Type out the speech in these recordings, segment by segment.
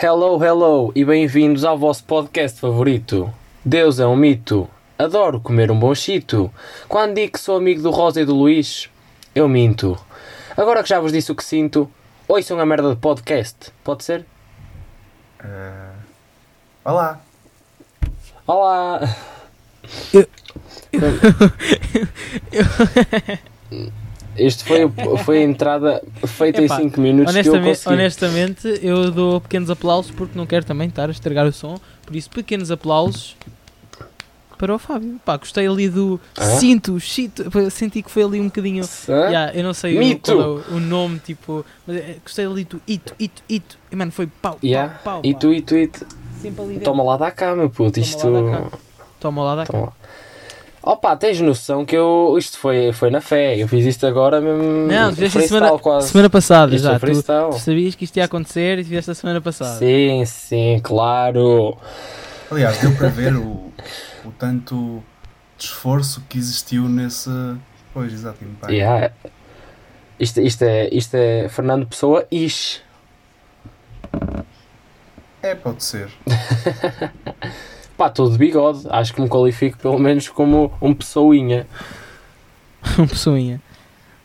Hello, hello e bem-vindos ao vosso podcast favorito. Deus é um mito. Adoro comer um bom chito. Quando digo que sou amigo do Rosa e do Luís, eu minto. Agora que já vos disse o que sinto, ouçam a merda de podcast. Pode ser? Eh, Olá. Olá! Isto foi, o- foi a entrada feita Epá, em 5 minutos que eu honestamente, honestamente, eu dou pequenos aplausos porque não quero também estar a estragar o som. Por isso, pequenos aplausos para o Fábio. Pá, gostei ali do Ah? cinto, chito. Senti que foi ali um bocadinho. Yeah, eu não sei o, é o, o nome, tipo. Mas é, gostei ali do ito, ito, ito. E mano, foi pau, pau, Yeah. pau. Tu. Sempre ali dentro. Toma lá da cá, meu puto. Toma Isto. lá cá. Toma lá da cá. Toma. Opa, tens noção que eu. Isto foi, foi na fé. Eu fiz isto agora mesmo. Não, tu fizeste semana, quase. semana passada Isto já. Tu, tu sabias que isto ia acontecer e fizeste a semana passada. Sim, sim, claro. Aliás, deu para ver o, o tanto de esforço que existiu nesse. Pois, exato, impacto. Yeah. Isto, isto, é, isto é Fernando Pessoa Ish. É, pode ser. Pá, estou de bigode. Acho que me qualifico pelo menos como um pessoinha. Um pessoinha.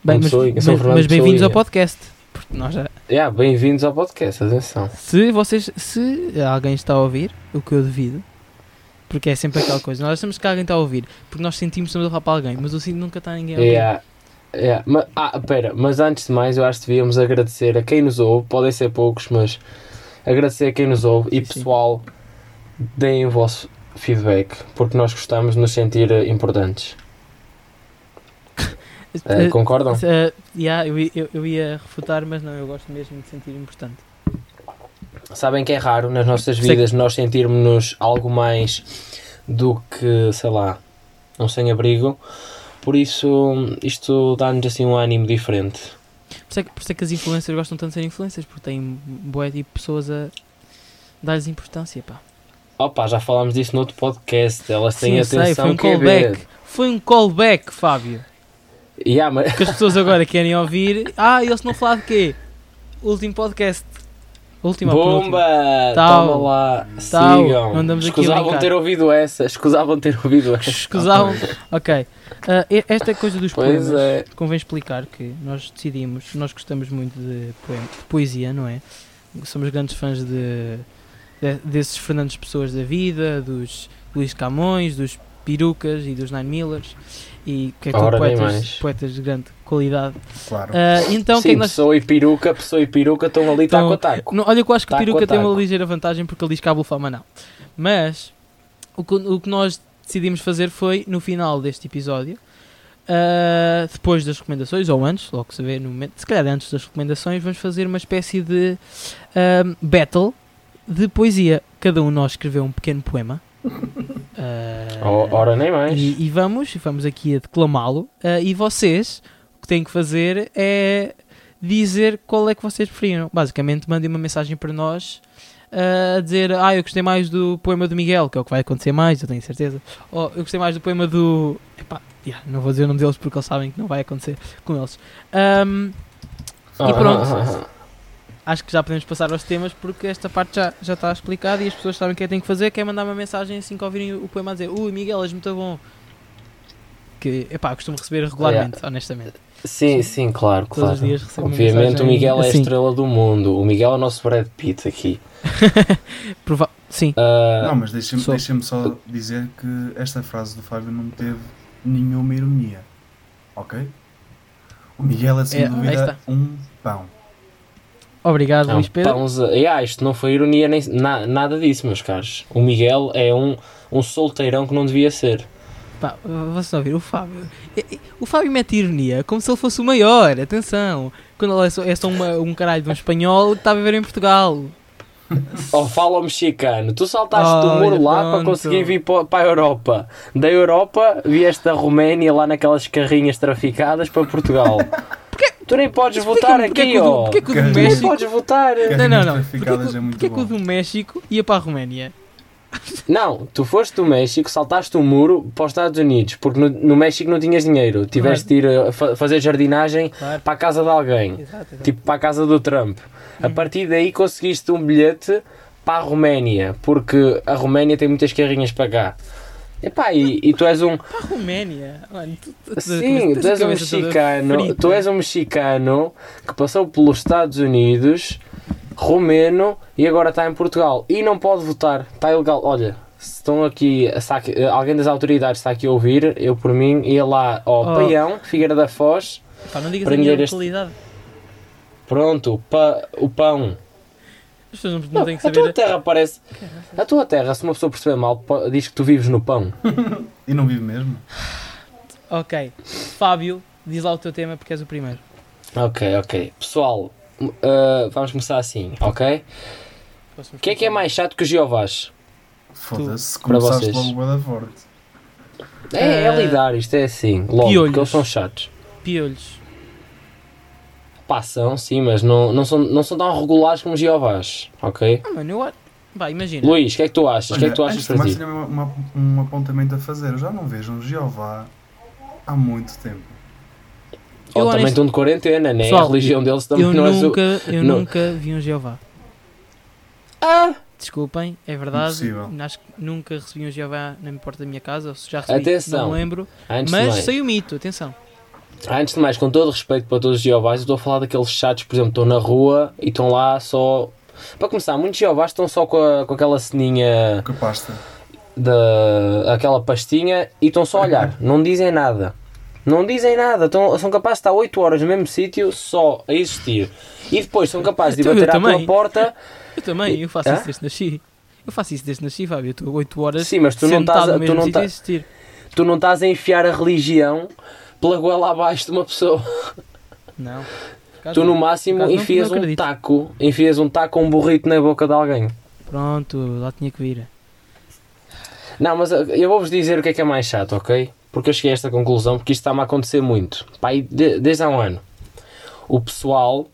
Bem, Um mas, pessoinha, mas- mas bem-vindos ao podcast. Porque nós já, Yeah, Bem-vindos ao podcast, atenção. se vocês, se alguém está a ouvir, o que eu devido, porque é sempre aquela coisa, nós achamos que alguém está a ouvir, porque nós sentimos que estamos a falar para alguém, mas eu sinto nunca está ninguém a ouvir. Yeah. Yeah. Ma- ah, pera, mas antes de mais, eu acho que devíamos agradecer a quem nos ouve. Podem ser poucos, mas agradecer a quem nos ouve. e Sim, sim. Deem o vosso feedback, porque nós gostamos de nos sentir eh, importantes. Eh, concordam? eh, yeah, eu, ia- eu, eu ia refutar, mas não, eu gosto mesmo de sentir importante. Sabem que é raro nas nossas vidas nós sentirmos-nos algo mais do que, sei lá, um sem-abrigo. Por isso, isto dá-nos assim um ânimo diferente. Por isso, é que, por isso é que as influencers gostam tanto de ser influencers, porque têm boé tipo pessoas a dar-lhes importância, pá. Opa, já falámos disso no outro podcast. Elas têm Sim, atenção sei, foi um que é callback. Foi um callback, Fábio. Yeah, mas... que as pessoas agora querem ouvir. Ah, eles não falar de quê? Último podcast. Penúltimo? Bomba! Tal. Toma lá, Tal. sigam. Andamos aqui Escusavam brincar. ter ouvido essa, escusavam ter ouvido essa. Escusavam. Ok. E- esta coisa dos Pois poemas. é. Convém explicar que nós decidimos, nós gostamos muito de, poema- de poesia, não é? Somos grandes fãs de, de- desses Fernandes Pessoas da vida, dos Luís Camões, dos Perucas e dos Nine Millers. E que é tudo poetas, poetas de grande qualidade. Claro. Ah, então, Sim, nós pessoa e peruca, pessoa e peruca estão ali Então, taco a taco. Não, olha que eu acho que o Taco peruca tem uma ligeira vantagem porque ele diz cabo fama não. Mas o que, o que nós decidimos fazer foi no final deste episódio, ah, depois das recomendações, ou antes, logo se vê no momento, se calhar antes das recomendações, vamos fazer uma espécie de ah, battle de poesia. Cada um de nós escreveu um pequeno poema. O- Ora, nem mais. e, e vamos, vamos aqui a declamá-lo. ah, e vocês, o que têm que fazer é dizer qual é que vocês preferiram. Basicamente, mandem uma mensagem para nós ah, a dizer: Ah, eu gostei mais do poema do Miguel, que é o que vai acontecer mais, eu tenho certeza. Ou eu gostei mais do poema do. Epá, yeah, não vou dizer o nome deles porque eles sabem que não vai acontecer com eles. Ahm, e pronto. Acho que já podemos passar aos temas porque esta parte já, já está explicada e as pessoas sabem o que é que têm que fazer, que é mandar uma mensagem assim que ouvirem o poema a dizer Ui Miguel, és muito bom. Que, epá, costumo receber regularmente, honestamente. Sim, sim, claro, Todos claro. Obviamente o Miguel é a assim. estrela do mundo. O Miguel é o nosso Brad Pitt aqui. Prova Sim, Ah, Não, mas deixa-me deixa só dizer que esta frase do Fábio não teve nenhuma ironia. Ok? O Miguel é sem É, dúvida um pão. Obrigado é um Luís Pedro. pãoze- Yeah, isto não foi ironia nem na- nada disso, meus caros. O Miguel é um, um solteirão que não devia ser. Pá, vocês a ouvir, o Fábio. é- é- O Fábio mete ironia como se ele fosse o maior, atenção. Quando ele é só, é só uma- um caralho de um espanhol que está a viver em Portugal. Oh, fala ao mexicano, tu saltaste do Olha, muro lá para pronto. conseguir vir para, para a Europa. Da Europa vieste da Roménia lá naquelas carrinhas traficadas para Portugal. Tu nem podes votar é aqui, ó. porque é que o do Carrinhas. Tu nem México. podes votar. Não, não, não. traficadas Porquê que- é muito porquê que o do México ia para a Roménia? Não, tu foste do México, saltaste o muro para os Estados Unidos, porque no, no México não tinhas dinheiro. Tiveste de ir a fa- fazer jardinagem Claro. para a casa de alguém, Exato, exato. tipo para a casa do Trump. A Uhum. partir daí conseguiste um bilhete para a Roménia, porque a Roménia tem muitas carrinhas para cá. Epá, e, e tu és um. Para a Roménia. Mano, tu, tu, tu- Sim, tu és um mexicano. Tu és um mexicano que passou pelos Estados Unidos, romeno e agora está em Portugal. E não pode votar. Está ilegal. Olha, se estão aqui, está aqui- alguém das autoridades está aqui a ouvir, eu por mim ia lá ao Oh. Paião, Figueira da Foz. Pá, não digas a minha este- localidade. Pronto, pa, o pão. As pessoas não, não têm que a tua saber. terra parece. A tua terra, se uma pessoa perceber mal, diz que tu vives no pão. E não vive mesmo? Ok. Fábio, diz lá o teu tema porque és o primeiro. Ok, ok. Pessoal, uh, vamos começar assim, ok? O que é que é mais chato que os Jeovás? Foda-se, Para começaste vocês. logo da forte. É, é Ah, lidar, isto é assim, logo, piolhos. porque eles são chatos. Piolhos. Passam, sim, mas não, não, são, não são tão regulares como os Jeovás, ok? Ah, mano, eu acho. Vai, imagina. Luís, o que é que tu achas? O que é que tu achas para ti? tinha uma- uma- um apontamento a fazer. Eu já não vejo um Jeová há muito tempo. Eu Ou também estão de quarentena, né? Pessoal, a religião deles também eu não é nunca, eu não- nunca vi um Jeová. Ah! Desculpem, é verdade. Impossível. Acho que nunca recebi um Jeová na porta da minha casa. Ou se já recebi, Atenção. não lembro. Antes Mas sei o mito, atenção. Antes de mais, com todo respeito para todos os Jeovás, eu estou a falar daqueles chatos, por exemplo, estão na rua e estão lá só... Para começar, muitos Jeovás estão só com, a- com aquela ceninha Que pasta. da aquela pastinha e estão só a olhar, não dizem nada. Não dizem nada, estão, são capazes de estar 8 horas no mesmo sítio só a existir. E depois são capazes de ir Então, bater à tua porta. Eu também, eu faço Hã? isso desde nasci. Eu faço isso desde nasci, Fábio. Eu estou 8 horas Sim, mas tu não estás a- tu não tá- a existir. Tu não estás a enfiar a religião pela goela abaixo de uma pessoa. Não. Tu no máximo não- enfias não um taco, enfias um taco ou um burrito na boca de alguém. Pronto, lá tinha que vir. Não, mas uh, eu vou-vos dizer o que é que é mais chato, ok? Porque eu cheguei a esta conclusão, porque isto está-me a acontecer muito. Pai, de- desde há um ano. O pessoal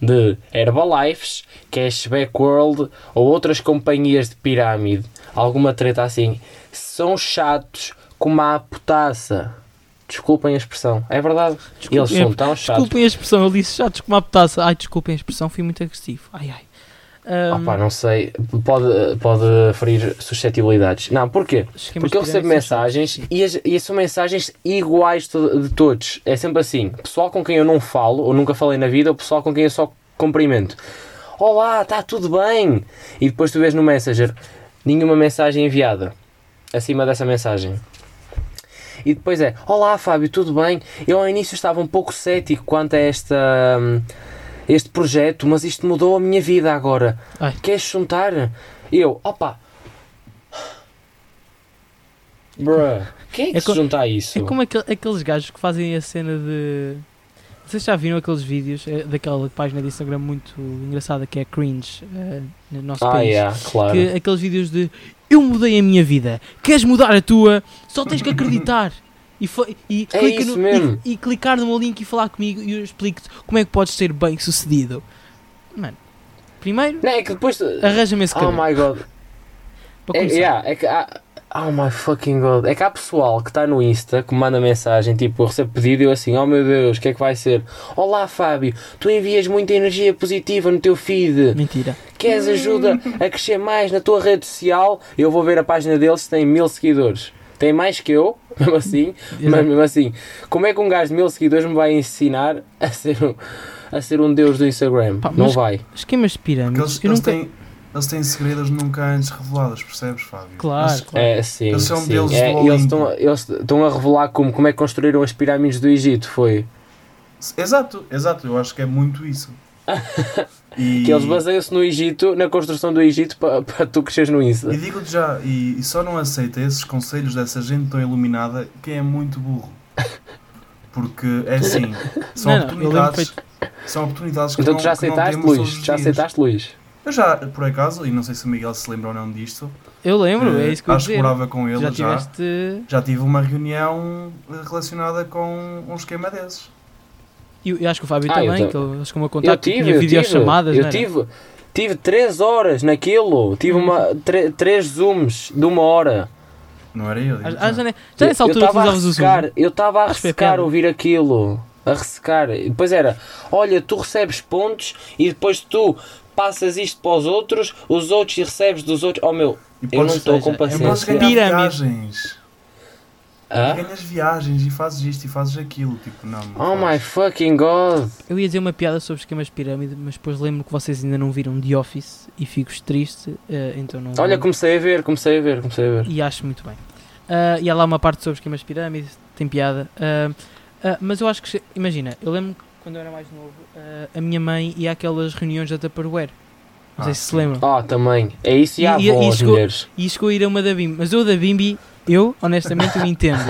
de Herbalifes, Cashback World ou outras companhias de pirâmide, alguma treta assim, são chatos como a putaça. Desculpem a expressão, é verdade. Desculpem Eles são tão chatos. Desculpem a expressão, ele disse chatos como a petaça. Ai, desculpem a expressão, fui muito agressivo. Ai, ai. Ahm, Opa, não sei, pode, pode ferir suscetibilidades. Não, porquê? esquemas Porque eu de recebo mensagens e, as- e são mensagens iguais to- de todos. É sempre assim. Pessoal com quem eu não falo, ou nunca falei na vida, ou pessoal com quem eu só cumprimento. Olá, está tudo bem? E depois tu vês no Messenger nenhuma mensagem enviada acima dessa mensagem. E depois é, olá Fábio, tudo bem? Eu ao início estava um pouco cético quanto a esta, hum, este projeto, mas isto mudou a minha vida agora. Ai. Queres juntar? Eu, opa. Bruh, quem é que É se junta a isso? É como aquel- aqueles gajos que fazem a cena de. Vocês já viram aqueles vídeos é, daquela página de Instagram muito engraçada que é Cringe eh, no nosso Ah, país? yeah, claro. Que, aqueles vídeos de Eu mudei a minha vida, queres mudar a tua? Só tens que acreditar. E, e, É no- e, e clicar no meu link e falar comigo e eu explico-te como é que podes ser bem sucedido. Mano, primeiro Não, é que depois. arranja-me esse Oh cabelo. my god. para É, yeah, é que há, oh my fucking god. É que há pessoal que está no Insta que me manda mensagem, tipo, eu recebo pedido e eu assim, oh meu Deus, o que é que vai ser? Olá Fábio, tu envias muita energia positiva no teu feed. Mentira. Queres ajuda a crescer mais na tua rede social? Eu vou ver a página deles se tem mil seguidores. Tem mais que eu, mesmo assim, mas mesmo assim, como é que um gajo de mil seguidores me vai ensinar a ser um, a ser um deus do Instagram? Pá, Não vai. Esquemas de pirâmides. eles, Eu eles nunca. têm, eles têm segredos nunca antes revelados, percebes, Fábio? Claro, Eles- claro. É, sim, Eles são sim. deuses É, do eles, estão, eles estão a revelar como, como é que construíram as pirâmides do Egito, foi. Exato, exato, eu acho que é muito isso. E, Que eles baseiam-se no Egito, na construção do Egito, para para tu cresceres no Insta. e digo-te já, e, e só não aceita esses conselhos dessa gente tão iluminada quem é muito burro. Porque é assim, são Não, não, oportunidades. São oportunidades que Então não, tu já que não aceitaste, Luís? Já aceitaste, Luís? Eu já, por acaso, e não sei se o Miguel se lembra ou não disto, Eu lembro, é eh, isso que eu acho que morava com ele Já já. tiveste. Já tive uma reunião eh, relacionada com um esquema desses. Eu, eu acho que o Fábio Ah, eu também, ta- que ele chegou a Eu contar que tive, tinha eu videochamadas, tive. Eu tive, tive 3 horas naquilo. Tive uma, tre- três zooms de uma hora. Não era eu? Ah, ah, já. já, ne- já nessa eu altura estava a ressecar, eu estava a Acho que ressecar ouvir aquilo. A ressecar. E depois era, olha, tu recebes pontos e depois tu passas isto para os outros, os outros e recebes dos outros. Oh meu, eu não estou com é paciência. ganhar Pirâmide. viagens. Hã? E ganhas viagens e fazes isto e fazes aquilo. Tipo, não. não Oh my fazes. fucking god! Eu ia dizer uma piada sobre esquemas de pirâmide, mas depois lembro que vocês ainda não viram The Office e fico triste, eh, então não. Olha, comecei a ver, comecei a ver, comecei a ver. E acho muito bem. Ah, e há lá uma parte sobre esquemas de pirâmide, tem piada. Ah, ah, mas eu acho que, imagina, eu lembro que quando eu era mais novo, ah, a minha mãe ia àquelas reuniões da Tupperware. Não sei Ah, se se sim. lembram. Ah, também. É isso e a avó, e as chegou- mulheres. E chegou a ir a uma da Bimbi. Mas eu da Bimbi, eu, honestamente, eu entendo.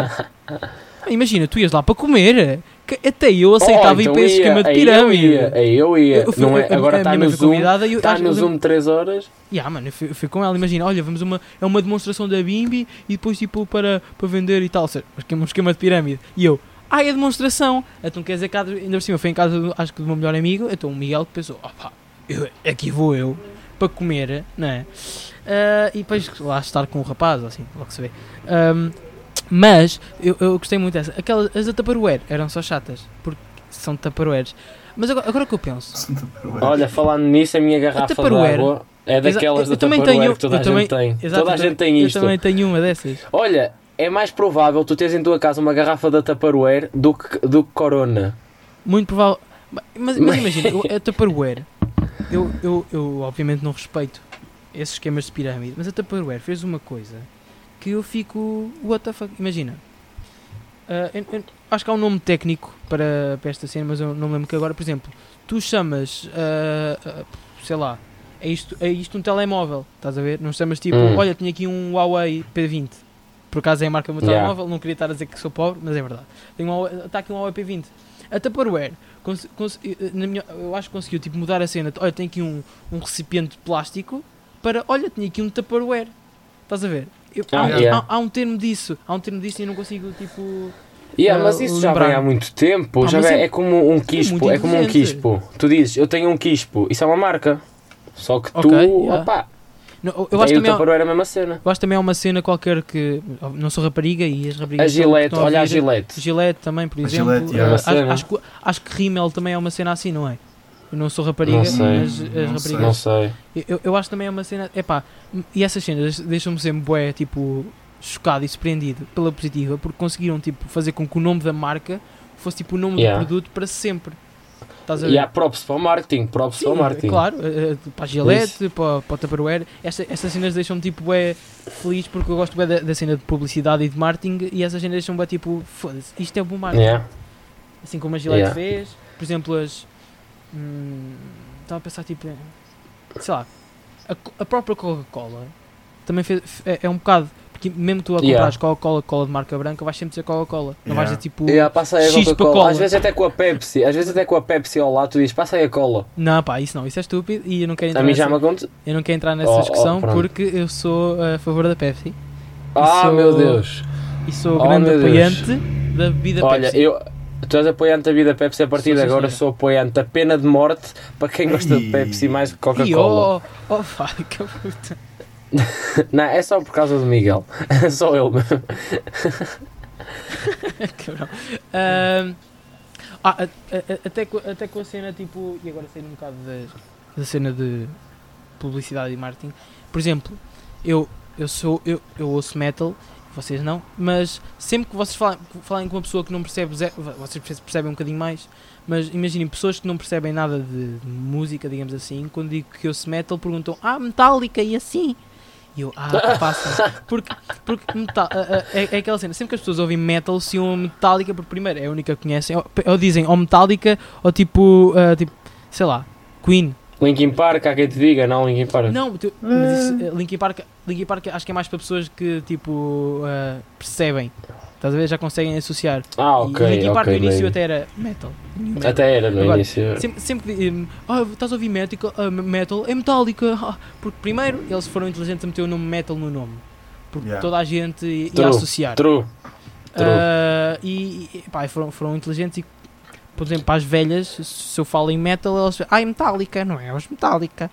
Imagina, tu ias lá para comer. que Até eu aceitava Oh, ir então para esse esquema de pirâmide. Eu ia, aí eu ia. Eu fui- não é, a- agora está no Zoom. Está no Zoom 3 horas. Yeah, mano, eu fui, eu fui com ela, imagina, olha, vamos uma, é uma demonstração da Bimbi e depois tipo para, para vender e tal, ou seja, um esquema de pirâmide. E eu, ah, é demonstração. Então quer dizer que de- ainda por cima foi em casa, do- acho que do meu melhor amigo, então o Miguel que pensou, opá, eu, aqui vou eu para comer, não é? Ah, e depois lá estar com o rapaz, assim, logo se vê. Ahm, mas eu, eu gostei muito dessa. Aquelas, as da Tupperware eram só chatas, porque são Tupperwares. Mas agora, agora que eu penso, Olha, falando nisso, a minha garrafa de Tupperware. água é daquelas eu da também Tupperware tenho- que toda eu a também- gente tem. Exato, toda a eu gente tem eu isto. também tenho uma dessas. Olha, é mais provável tu teres em tua casa uma garrafa da Tupperware do que, do que Corona. Muito provável. Mas, mas imagina, eu- a Tupperware, eu, eu, eu obviamente não respeito esses esquemas de pirâmide, mas a Tupperware fez uma coisa que eu fico. What the fuck? Imagina. ah, eu- eu acho que há um nome técnico para, para esta cena, mas eu não me lembro que agora, por exemplo, tu chamas, ah, ah, sei lá, é isto, é isto um telemóvel, estás a ver? Não chamas tipo, Hum. olha, tinha aqui um Huawei P20. Por acaso é a marca do meu Yeah. telemóvel, não queria estar a dizer que sou pobre, mas é verdade. Tenho um Huawei- Está aqui um Huawei P20. A Tupperware, cons- cons- eh, na minha- eu acho que conseguiu tipo, mudar a cena. Olha, tem aqui um, um recipiente de plástico para, olha, tinha aqui um Tupperware. Estás a ver? Eu- há, Ah, um- yeah. há- há um termo disso, há um termo disso e eu não consigo tipo. Yeah, Ah, mas isso já lembrar-me. vem há muito tempo. Ah, já vem- é- é, como um é quispo. muito É, como um quispo. Tu dizes, eu tenho um quispo. Isso é uma marca. Só que tu, Ok, yeah. opá, Não, eu, acho o também há, Tupperware é a mesma cena. eu acho também há uma cena qualquer que. Não sou rapariga e as raparigas. A estão- Gillette, estão a olha a ouvir. Gillette. Gillette também, por A exemplo. Gillette, Eh, yeah. acho, Uma cena. acho, que- acho que Rimmel também é uma cena assim, não é? Eu não sou rapariga, Não sei. mas as Não raparigas. sei. Não sei. Eu, eu acho também é uma cena. Epá, e essas cenas deixam-me sempre bué, tipo, chocado e surpreendido pela positiva, porque conseguiram tipo, fazer com que o nome da marca fosse tipo o nome Yeah. do produto para sempre. Estás a ver? E há props para o marketing. Props para o Sim, marketing. claro, eh, eh, para a Gillette, para, para o Tupperware, esta, estas cenas deixam-me tipo bué feliz porque eu gosto bué da, da cena de publicidade e de marketing e essas cenas deixam-me tipo, foda-se, isto é bom marketing. Yeah. Assim como a Gillette Yeah. fez, por exemplo, as. hum, Estava a pensar tipo. Sei lá. A, a própria Coca-Cola também fez, é, é um bocado. Porque mesmo tu a Yeah. comprares Coca-Cola, cola de marca branca, vais sempre dizer Coca-Cola. Não vais Yeah. dizer tipo. Yeah, passa aí a X para Coca-Cola. cola. Às vezes até com a Pepsi. Às vezes até com a Pepsi ao lado tu dizes, passa aí a cola. Não, pá, isso não, isso é estúpido e eu não quero entrar, A mim já nessa, me aconteceu. eu não quero entrar nessa Oh, oh, discussão pronto. porque eu sou a favor da Pepsi Ah, sou- meu Deus. e sou Oh, grande meu Deus. apoiante da bebida Olha, Pepsi. eu. Tu és apoiante da vida Pepsi a partir Sou, de agora sou apoiante da pena de morte para quem gosta de. Pepsi mais do que Coca-Cola. oh, oh, que puta. Não, é só por causa do Miguel. É só ele mesmo. Cabrão. Ahm, ah, até, até com a cena tipo. E agora saindo um bocado da, da cena de publicidade e marketing. Por exemplo, eu, eu sou. Eu, eu ouço metal, vocês não, mas sempre que vocês falam, falarem com uma pessoa que não percebe, vocês perce- percebem um bocadinho mais. Mas imaginem, pessoas que não percebem nada de, música, digamos assim, quando digo que ouço metal, perguntam: Ah, Metallica e assim. E eu, ah, passa. Porque, porque metal, é, é aquela cena, sempre que as pessoas ouvem metal, se uma Metallica, porque primeiro é a única que conhecem, ou, ou dizem ou Metallica ou tipo, ah, tipo, sei lá, Queen. Linkin Park, há quem te diga, não, Linkin Park. Não, tu- mas isso, eh, Linkin Park, Linkin Park acho que é mais para pessoas que tipo ah, percebem. Estás a ver? Já conseguem associar. Ah, e ok. Linkin Park ok, no início maybe. até era metal. metal. Até era no Agora, início. Sempre, sempre que dizem, ah, estás a ouvir metal, ah, metal, é Metallica. ah, porque primeiro eles foram inteligentes a meter o nome metal no nome. Porque Yeah. toda a gente ia True, associar. True. True. E e, pá, foram, foram inteligentes e, por exemplo, para as velhas, se eu falo em metal, elas ah, é Metallica, não é? Os Metallica.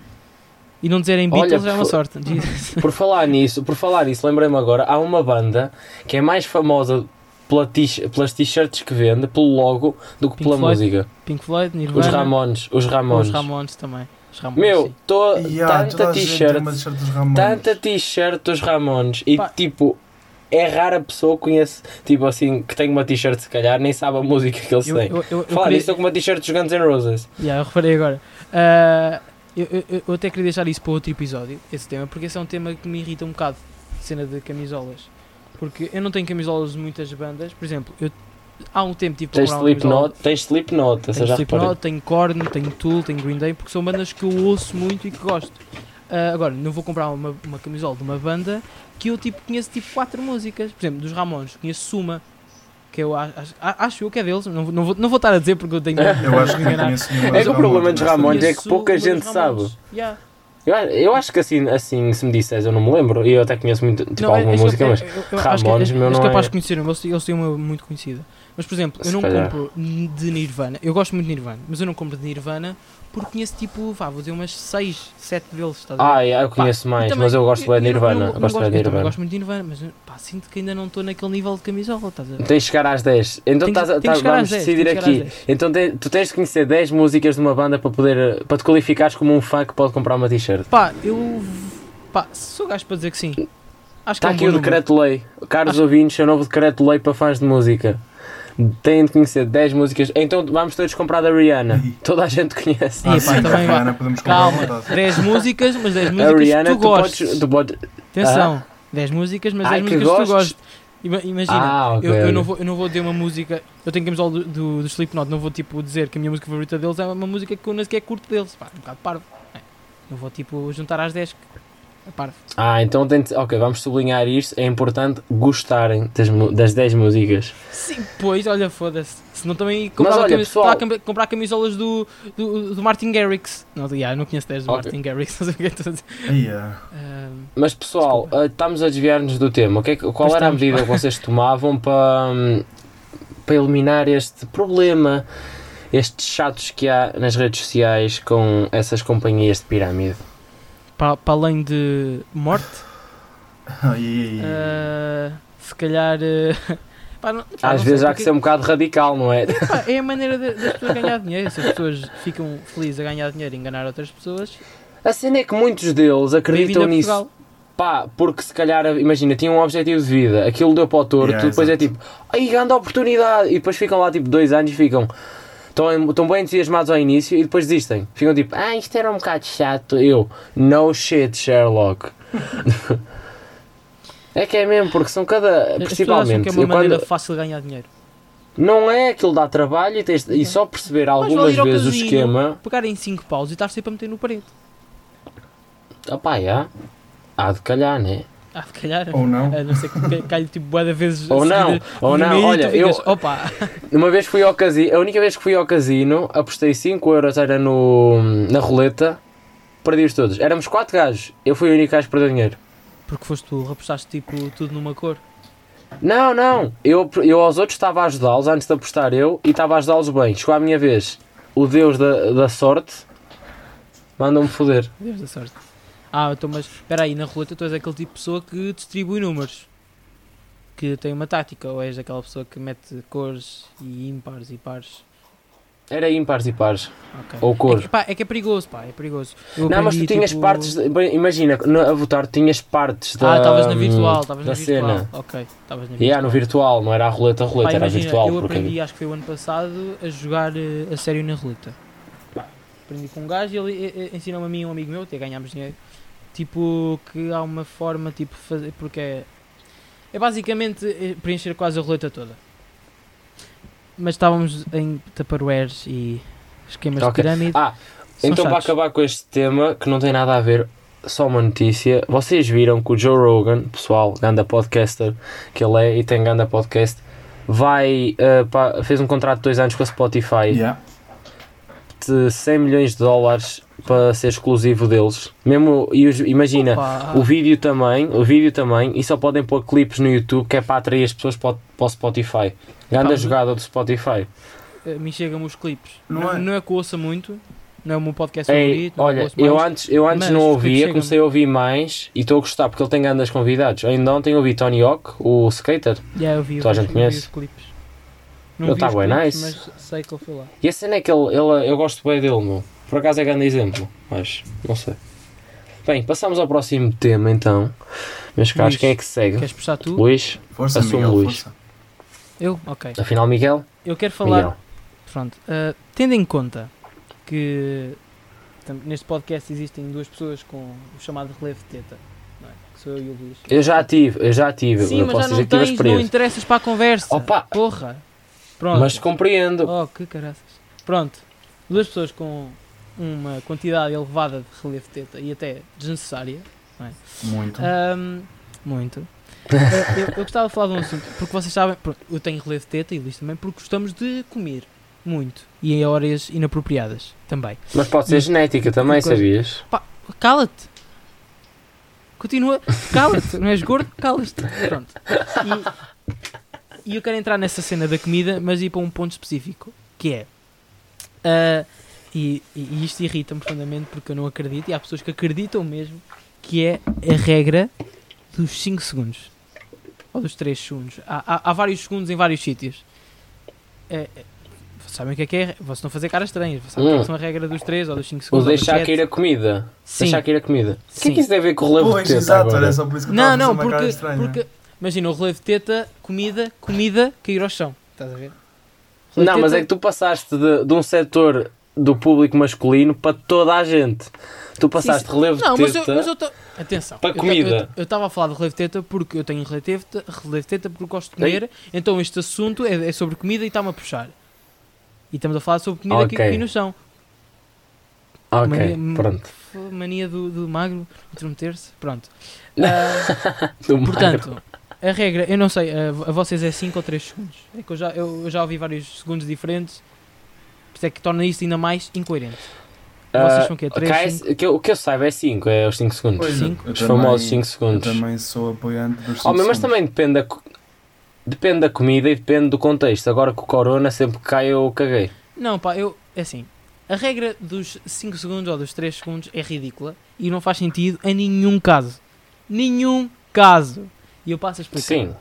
E não dizerem Olha, Beatles é uma sorte. Por falar nisso, por falar nisso, lembrei-me agora, há uma banda que é mais famosa pela pelas t-shirts que vende, pelo logo, do que Pink pela Floyd. música. Pink Floyd, Os Nirvana, Ramones, os Ramones. os Ramones também. Os Ramones, Meu, tô, Yeah, tanta t-shirt, uma t-shirt dos Ramones. tanta t-shirt dos Ramones e Pá. tipo, é rara a pessoa que conhece, tipo assim, que tem uma t-shirt se calhar, nem sabe a música que eles Eu, têm. eu, eu, eu Falar queria- nisso, estou com uma t-shirt dos Guns N' Roses. Yeah, eu reparei agora. Ah, eu, eu- eu até queria deixar isso para outro episódio, esse tema, porque esse é um tema que me irrita um bocado, cena de camisolas. Porque eu não tenho camisolas de muitas bandas, por exemplo, eu, há um tempo para Tens uma Slipknot, tens Slipknot, Tenho. Slipknot, tenho Korn, tenho Tool, tenho Green Day, porque são bandas que eu ouço muito e que gosto. Ah, agora, não vou comprar uma, uma camisola de uma banda que eu tipo, conheço tipo quatro músicas. Por exemplo, dos Ramones, conheço Suma, que eu acho, acho, eu que é deles, não, vou- não, vou, não vou estar a dizer porque eu tenho Eu acho que enganar. É que o problema dos Ramones é que pouca gente sabe. Yeah. Eu, eu acho que assim, assim, se me disseres, eu não me lembro. E eu até conheço muito, tipo, Não, alguma és música, capaz- mas. Ramones, meu, não capaz é- de conhecer, eles, têm uma muito conhecida. Mas, por exemplo, eu não calhar. compro de Nirvana. Eu gosto muito de Nirvana, mas eu não compro de Nirvana porque conheço tipo, vá, vou dizer umas 6, 7 deles. Estás a ver? Ah, yeah, eu conheço mais, também- mas eu gosto bem de Nirvana. eu gosto de Nirvana. muito de Nirvana, mas pá, sinto que ainda não estou naquele nível de camisola. Estás a ver? Tens de chegar às 10. Então Tenho que- estás a- tenho que tá- chegar às vamos 10, decidir aqui. às 10. Então te- tu tens de conhecer 10 músicas de uma banda para poder para te qualificares como um fã que pode comprar uma t-shirt. Pá, eu. Pá, sou gajo para dizer que sim. Acho que Está é um aqui o decreto-lei. Caros Acho- ouvintes, é o novo decreto-lei para fãs de música. Têm de conhecer 10 músicas. Então vamos todos comprar da Rihanna. Ih. Toda a gente conhece. Ah, pá, sim, também. Rihanna, podemos Calma, vontade. 10 músicas, mas 10 A músicas Rihanna, que tu, tu gostes. podes. Tu podes... Atenção, 10 músicas, mas Ai, 10 que músicas que tu gostes. gostes. Ima- Imagina, Ah, ok. eu, eu não vou, eu não vou dizer uma música. Eu tenho camisola do, do, do Slipknot, não vou tipo dizer que a minha música favorita deles é uma música que eu nem sequer curto deles. Pá, um bocado parvo. É. Não vou tipo juntar às 10. É. Ah, então tem de... Ok, vamos sublinhar isto. É importante gostarem das, das 10 músicas. Sim, pois, olha, foda-se. Senão também comprava olha, cami- pessoal- comprar camisolas do, do, do Martin Garrix. Não, yeah, eu não conheço 10 do Ok. Martin Garrix, não sei o que é que estou a dizer. Aí, ah, Ahm, Mas pessoal, ah, estamos a desviar-nos do tema. O que é que- qual Pois era a estamos, medida pá. que vocês tomavam para, hum, para eliminar este problema, estes chatos que há nas redes sociais com essas companhias de pirâmide? Para, para além de morte, ai, ai, ai. ah, se calhar. ah, pá, não- pá, Às vezes há que ser um bocado radical, não é? Pá, é a maneira das pessoas ganhar dinheiro. Se as pessoas ficam felizes a ganhar dinheiro e enganar outras pessoas, A cena é que muitos deles acreditam nisso. Pá, porque se calhar, imagina, tinham um objetivo de vida, aquilo deu para o torto, Yeah, depois é exato. tipo, ai, grande oportunidade, e depois ficam lá tipo dois anos e ficam. Estão, estão bem entusiasmados ao início e depois desistem. Ficam tipo, ah, isto era um bocado chato. Eu, no shit, Sherlock. é que é mesmo, porque são cada. As pessoas acham Principalmente, que é uma maneira quando, fácil de ganhar dinheiro. não é aquilo dá trabalho e, tens, e só perceber Mas algumas vezes o esquema. Pegarem 5 paus e estar sempre a meter no parede. Opá, já. Há de calhar, né? Ah, se calhar. Ou não. A não ser que calhe tipo boa de vezes. Ou não, ou no não, olha, ficas, eu- Opa! Uma vez fui ao casino, a única vez que fui ao casino, apostei 5 euros, era no, na roleta, perdi-os todos. Éramos 4 gajos, eu fui o único gajo que perdeu dinheiro. Porque foste tu, apostaste tipo tudo numa cor. Não, não, eu, eu aos outros estava a ajudá-los antes de apostar eu e estava a ajudá-los bem. Chegou à minha vez, o deus da, da sorte mandou-me foder. Deus da sorte. Ah, então, mas espera aí, na roleta tu és aquele tipo de pessoa que distribui números. Que tem uma tática, ou és aquela pessoa que mete cores e ímpares e pares. Era ímpares e pares, Ok. ou É cor. que, pá, é que é perigoso, pá, é perigoso. Eu Não, mas tu tinhas tipo- partes, de- bem, imagina, no- a votar tinhas partes da, Ah, estavas na virtual, estavas da na virtual. cena. Ok, estavas na E virtual. yeah, no virtual, não era a roleta, a roleta, Pá, era a imagina, virtual. eu porque- aprendi, acho que foi o ano passado, a jogar eh, a sério na roleta. Aprendi com um gajo e ele eh, eh, ensinou-me a mim e um amigo meu, até ganhámos dinheiro, tipo, que há uma forma, tipo, fazer, porque é, é basicamente eh, preencher quase a roleta toda. Mas estávamos em tupperwares e esquemas Ok. de pirâmide. Ah, Então, para chatos. acabar com este tema, que não tem nada a ver, só uma notícia. Vocês viram que o Joe Rogan, pessoal, ganda podcaster que ele é e tem ganda podcast, vai, pá, fez um contrato de dois anos com a Spotify Yeah. de 100 milhões de dólares para ser exclusivo deles. Mesmo, e imagina, Opa, o vídeo também, o vídeo também, e só podem pôr clipes no YouTube que é para atrair as pessoas para o, para o Spotify. Ganda Pá, jogada do Spotify. a mim chegam os clipes. Não Não, é- não é que eu ouça muito, não é o meu podcast favorito. não é olha, eu mais. antes, eu antes não ouvia, comecei a ouvir mais e estou a gostar porque ele tem grandes convidados. Ainda ontem ouvi Tony Hawk, o skater, Yeah, eu vi, Toda a gente conhece. os clipes. Ele tá bué clipes, nice. Mas sei que ele foi lá. e a cena é que ele, ele- eu gosto bem dele, meu, por acaso é grande exemplo, mas não sei. Bem, passamos ao próximo tema então. Meus caros, Luís, quem é que segue? Queres puxar tu? Luís, Força, Assumo Miguel, Luís. força. Eu? Ok. afinal Miguel? Eu quero falar. Miguel. Pronto. ah, tendo em conta que neste podcast existem duas pessoas com o chamado relevo de teta, não é? que sou eu e o Luís. Eu já tive, eu já tive, Sim, eu mas posso já dizer não que tive a tens, não interessas para a conversa. Opa! Porra! Pronto. Mas compreendo. Oh, que caraças. Pronto. Duas pessoas com uma quantidade elevada de relevo de teta e até desnecessária. Muito. Ahm, muito. Ah, eu, eu gostava de falar de um assunto, porque vocês sabem, eu tenho relevo de teta e Luís também, porque gostamos de comer muito e em horas inapropriadas também. Mas pode ser genética também, Coisa- sabias? Cala-te! Continua, cala-te, não és gordo? Cala-te. Pronto. E, e eu quero entrar nessa cena da comida, mas ir para um ponto específico, que é. ah, e, e isto irrita-me profundamente porque eu não acredito, e há pessoas que acreditam mesmo, que é a regra dos 5 segundos. Ou dos 3 segundos. Há, há, há vários segundos em vários sítios. É, é, sabem o que é que é? Vocês a fazer caras estranhas. Sabem o que é que Hum. são a regra dos 3 ou dos 5 Ou segundos? ou deixar cair a comida. Sim. Deixar cair a comida. O que é que isso tem a ver com o relevo Pois, de teta exato, agora? era só por isso que eu Não, não, porque, estranha. porque imagina o relevo de teta, comida, comida, cair ao chão. Estás a ver? Relevo Não, mas é que tu passaste de, de um setor do público masculino para toda a gente. Tu passaste sim. relevo Não, de mas eu, teta. mas eu tô... Atenção. Para comida. Eu estava a falar de relevo de teta porque eu tenho relevo de teta, relevo de teta porque gosto de comer. Então este assunto é, é sobre comida e está-me a puxar. E estamos a falar sobre comida aqui, Ok. aqui no chão. Ok, Mania- pronto. Mania do, do magro intrometer-se. Pronto. Ah, Do magro. Portanto, a regra, eu não sei, a, a vocês é 5 ou 3 segundos. É que eu já, eu, eu já ouvi vários segundos diferentes, isso é que torna isto ainda mais incoerente. Vocês são o quê? Ah, 3, cá é- 5? que eu- o que eu saiba é 5, é os 5 segundos. Pois, cinco. Os também- famosos 5 segundos. Eu também sou apoiante dos 5 Oh, mas também depende da, depende da comida e depende do contexto. Agora com o corona, sempre que cai eu caguei. Não, pá, eu, é assim, a regra dos 5 segundos ou dos 3 segundos é ridícula e não faz sentido em nenhum caso. Nenhum caso. E eu passo a explicar. Sim.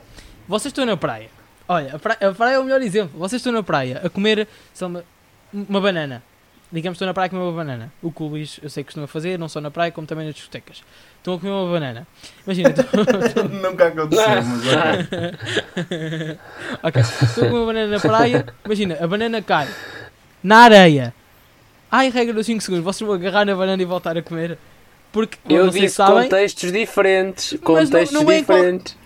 Vocês estão na praia. Olha, a praia, a praia é o melhor exemplo. Vocês estão na praia a comer lá, uma, banana. Digamos que estão na praia a comer uma banana. O que o Luís, eu sei que costuma fazer, não só na praia, como também nas discotecas. Estão a comer uma banana. Imagina, estão, Nunca aconteceu, mas ok. estão a comer uma banana na praia. Imagina, a banana cai na areia. Ai, regra dos 5 segundos. Vocês vão agarrar na banana e voltar a comer. Porque, Eu vocês disse sabem, contextos diferentes. não- Contextos não é igual- diferentes.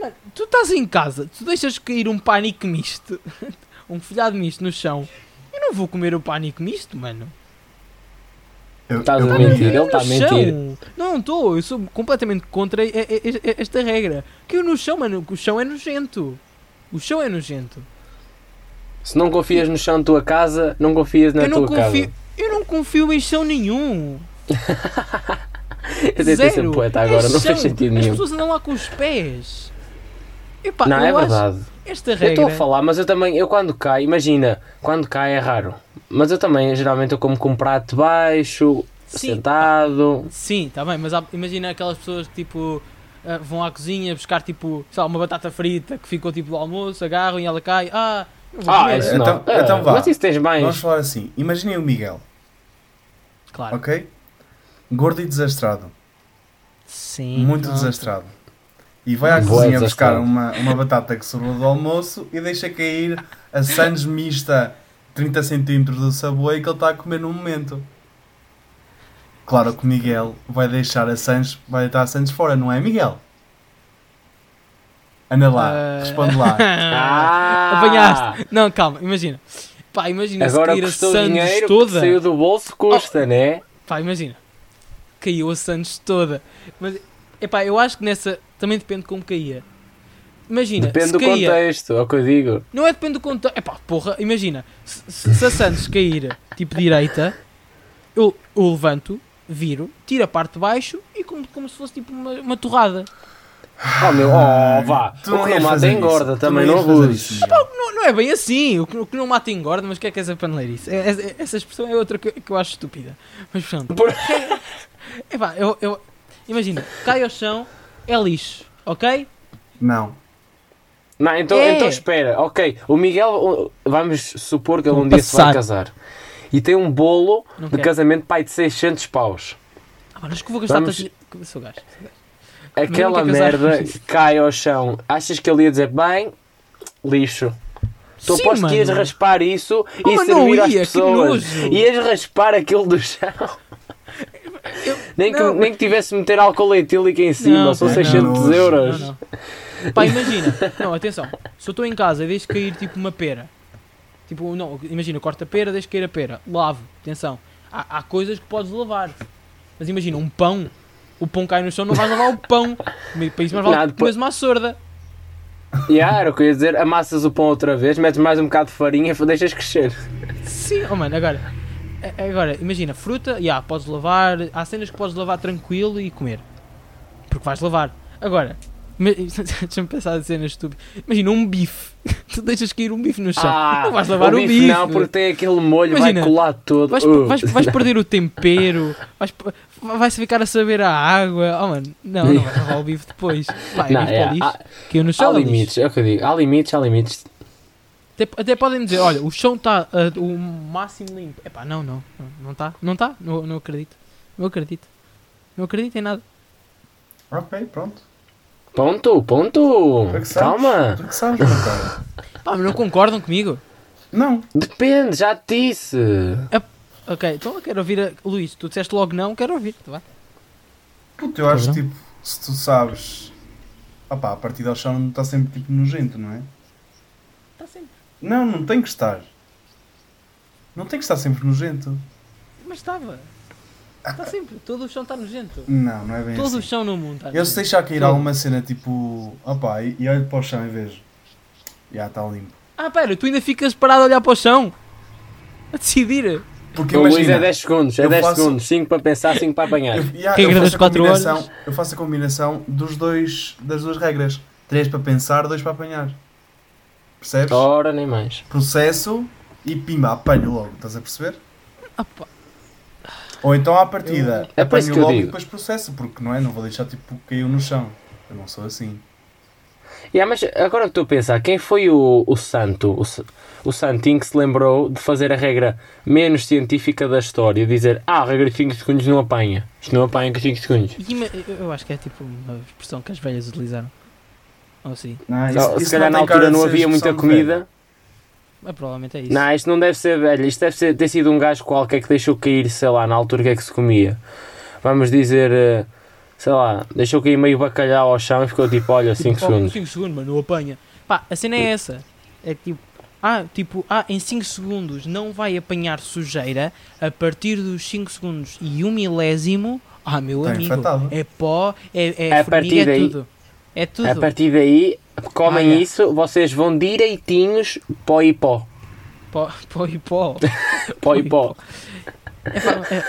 Mano, tu estás em casa, tu deixas cair um pânico misto, um folhado misto no chão. Eu não vou comer o pânico misto, mano. Eu- Estás eu a mentir, ele está a mentir. Não, estou, eu sou completamente contra esta regra. Que eu no chão, mano, o chão é nojento. O chão é nojento. Se não confias no chão da tua casa, não confias na eu não tua confio, casa. eu não confio em chão nenhum. Eu tentei ser Zero. poeta É agora, não chão. fez sentido As nenhum. pessoas andam lá com os pés. Epá, Não, eu é verdade. esta Eu estou regra. a falar, mas eu também, eu quando cai, imagina, quando cai é raro. Mas eu também, geralmente, eu como com um prato baixo, Sim, sentado. Sim, está bem, mas há- imagina aquelas pessoas que tipo ah, vão à cozinha buscar tipo, sei lá, uma batata frita que ficou tipo do almoço, agarram e ela cai. Ah, Ah, isso Então- não. Ah, então vá. Mas isso tens mais. Vamos falar assim. Imaginem o Miguel, Claro. ok? Gordo e desastrado. Sim. Muito pronto. desastrado. E vai à Bué cozinha buscar desastrado. uma, uma batata que sobrou do almoço e deixa cair a Sandes mista 30 cm do Subway que ele está a comer no momento. Claro que o Miguel vai deixar a Sandes, vai deitar a Sandes fora, não é Miguel? Anda lá, Ah. responde lá. Ah! Apanhaste. Não, calma, imagina. Pá, imagina Agora se cair a que toda. Oh. saiu do bolso, custa, né? Pá, imagina. Caiu a Santos toda. Mas, epá, eu acho que nessa também depende de como caía. Imagina, Depende se do caía, contexto, é o que eu digo. Não é depende do contexto. Epá, porra, imagina. Se, se, a Santos cair tipo direita, eu, eu levanto, viro, tiro a parte de baixo e como, como se fosse tipo uma, uma torrada. Oh meu, oh vá. Tu o que não mata engorda, isso. Também não abuses. isso. Não, não é bem assim. O que, o que não mata engorda, mas o que é que é essa paneleirice? É- é- Essa expressão é outra que, que eu acho estúpida. Mas pronto. Por- Epá, eu, eu, imagina, cai ao chão, é lixo, ok? Não. Não, então, É. então espera, ok. O Miguel, vamos supor que ele um dia se vai casar. e tem um bolo Não de quero. casamento pai de 600 paus. Ah, mas acho que vou gastar Vamos- tanto. Sou gajo. sou gajo. Aquela merda cai ao chão. Achas que ele ia dizer, bem, lixo. Tu Sim, aposto que ias raspar isso Oh, e servir não às pessoas. nojo. Ias raspar aquilo do chão. Nem, que, não. nem que tivesse de meter álcool etílico em cima, Não, são pá, 600 não. euros. Não, não. Pá, imagina. Não, atenção. Se eu estou em casa e deixo cair tipo uma pera. Tipo, não, imagina, eu corto a pera, deixo cair a pera. Lavo. Atenção. Há, há coisas que podes lavar. Mas imagina, um pão. O pão cai no chão, não vais lavar o pão. Para isso mais vale Não, depois- comes uma sorda. Yeah, era o que eu ia dizer, amassas o pão outra vez, metes mais um bocado de farinha e deixas crescer. Sim, oh mano, agora. A- Agora, imagina, fruta, já, podes lavar. Há cenas que podes lavar tranquilo e comer. Porque vais lavar. Agora, me- deixa-me pensar de cenas estúpidas. Imagina um bife. Tu deixas cair um bife no chão. não vais lavar Ah, o o bife. bife. Não, porque tem aquele molho, Imagina, vai colar todo. Vais, Uh. vais, vais perder o tempero, vais, vai-se ficar a saber a água. Oh mano, não, não vais lavar o bife depois. Pá, é Não, bife é, para lixo. há, no há chão. é lixo. limites, é o que eu digo. Há limites, há limites. Até, até podem dizer, olha, o chão está o máximo limpo. Epá, não, não, não, não está, não está, não, não acredito, não acredito, não acredito em nada. Ok, pronto. Ponto, ponto. É sabes. Calma. É que sabes. Pá, mas não concordam comigo? Não. Depende, já te disse. Ok, então eu quero ouvir a... Luís, tu disseste logo não, quero ouvir, tu vai. Puto, eu acho Cabrão. tipo, se tu sabes. Opá, a partir ao chão não está sempre tipo nojento, não é? Não, não tem que estar. Não tem que estar sempre nojento. mas estava. Está sempre, todo o chão está nojento. Não, não é bem Todo o assim. chão no mundo está Eu se deixar cair alguma cena tipo. Opá, e, e olho para o chão e vejo. Já está limpo. Ah, pera, tu ainda ficas parado a olhar para o chão? A decidir? Porque O Luís imagina. é 10 segundos, é eu 10 faço- segundos. 5 para pensar, 5 para apanhar. Eu, yeah, Regra eu faço das a quatro combinação- horas. Eu faço a combinação dos dois, das duas regras. Três para pensar, dois para apanhar. Percebes? Ora, nem mais. Processo e pimba, apanho logo. Estás a perceber? Pá. Ou então à partida, É por isso apanho que eu logo e depois processo, porque não é? Não vou deixar tipo caiu no chão. Eu não sou assim. Yeah, mas agora que estou a pensar, quem foi o, o santo, o, o santinho que se lembrou de fazer a regra menos científica da história? Dizer, ah, a regra de 5 segundos não apanha. Isto não apanha com 5 segundos. E eu- Eu acho que é tipo uma expressão que as velhas utilizaram. Ou sim. Não, isso- Não, isso se calhar na tem altura não havia muita comida. Mas provavelmente é isso. Não, isto não deve ser velho. Isto deve ser, ter sido um gajo qualquer que deixou cair, sei lá, na altura o que é que se comia. Vamos dizer, eh, sei lá, deixou cair meio bacalhau ao chão e ficou tipo, olha, 5 segundos. 5 segundos, mano, não apanha. Pá, a cena é essa. É tipo, ah, tipo, ah, em 5 segundos não vai apanhar sujeira. A partir dos 5 segundos e um milésimo, ah, meu Está amigo, infectado. é pó, é, é A formiga, partir é daí- tudo. É tudo. A partir daí, comem Ah, é. isso, vocês vão direitinhos pó e pó. Pó, pó e pó. Pó e pó. É, pá, é,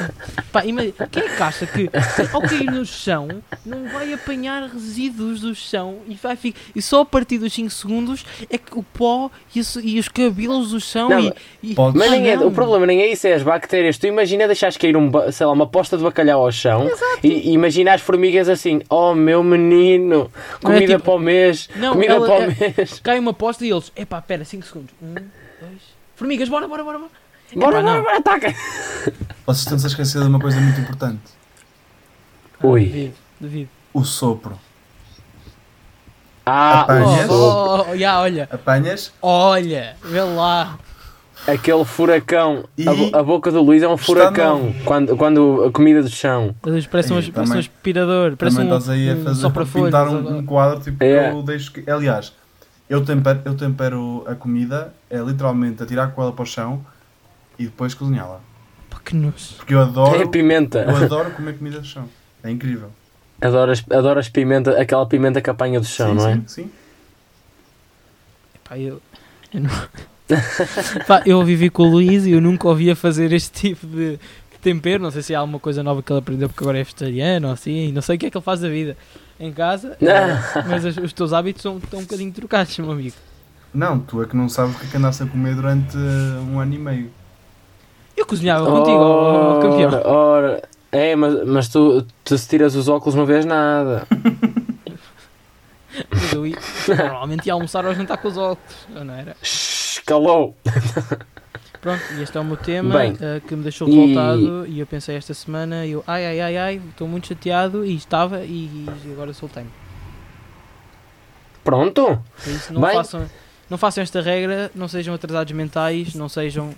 pá, imagina, quem é que acha que ao cair no chão não vai apanhar resíduos do chão e, vai ficar, e só a partir dos 5 segundos é que o pó e, os- e os cabelos do chão Não, e, e- Pode- Mas nem é, o problema nem é isso, é as bactérias. Tu imagina deixares cair um, sei lá, uma posta de bacalhau ao chão e, e imagina as formigas assim, oh meu menino, é comida tipo- para o mês, Não, comida ela- para o é- mês. cai uma posta e eles, epá, pera, 5 segundos. 1, 2, formigas, bora, bora, bora. bora. Bora, Epá, bora, não. bora, ataca! Vocês estão-se a esquecer de uma coisa muito importante. Ui. Duvido, duvido. O sopro. Ah, Apanhas? o sopro. Oh, já, olha, Apanhas, olha, vê lá. aquele furacão. E- A, bo- a boca do Luís é um furacão novo. quando, quando a comida do chão. Vezes Parece, um, parece um aspirador, parece também um, estás aí a um fazer sopra-folhas. pintar um, um quadro tipo É. que eu deixo que. Aliás, eu tempero, eu tempero a comida, é literalmente atirar com ela para o chão e depois cozinhá-la. Pá, que nojo. Porque eu adoro, É pimenta. eu adoro comer comida do chão. É incrível. Adoras, adoras pimenta, aquela pimenta que apanha do chão, sim, não é? sim, sim. Pá, eu, eu, não... Pá, eu vivi com o Luís e eu nunca ouvia fazer este tipo de, tempero. Não sei se há alguma coisa nova que ele aprendeu porque agora é vegetariano ou assim. Não sei o que é que ele faz da vida em casa. eh, mas os, os teus hábitos são, estão um bocadinho trocados, meu amigo. Não, tu é que não sabes o que é que andaste a comer durante uh, um ano e meio. Eu cozinhava contigo, ó, campeão. Ora. É, mas, mas tu, tu se tiras os óculos não vês nada. Mas eu ia, normalmente ia almoçar ou jantar com os óculos, não era? Shhh, calou. Pronto, e este é o meu tema Bem, eh, que me deixou e- revoltado e... eu pensei esta semana, eu ai ai ai ai, estou muito chateado e estava e, e agora soltei-me. Pronto. Por isso não Bem. façam, não façam esta regra, não sejam atrasados mentais, não sejam.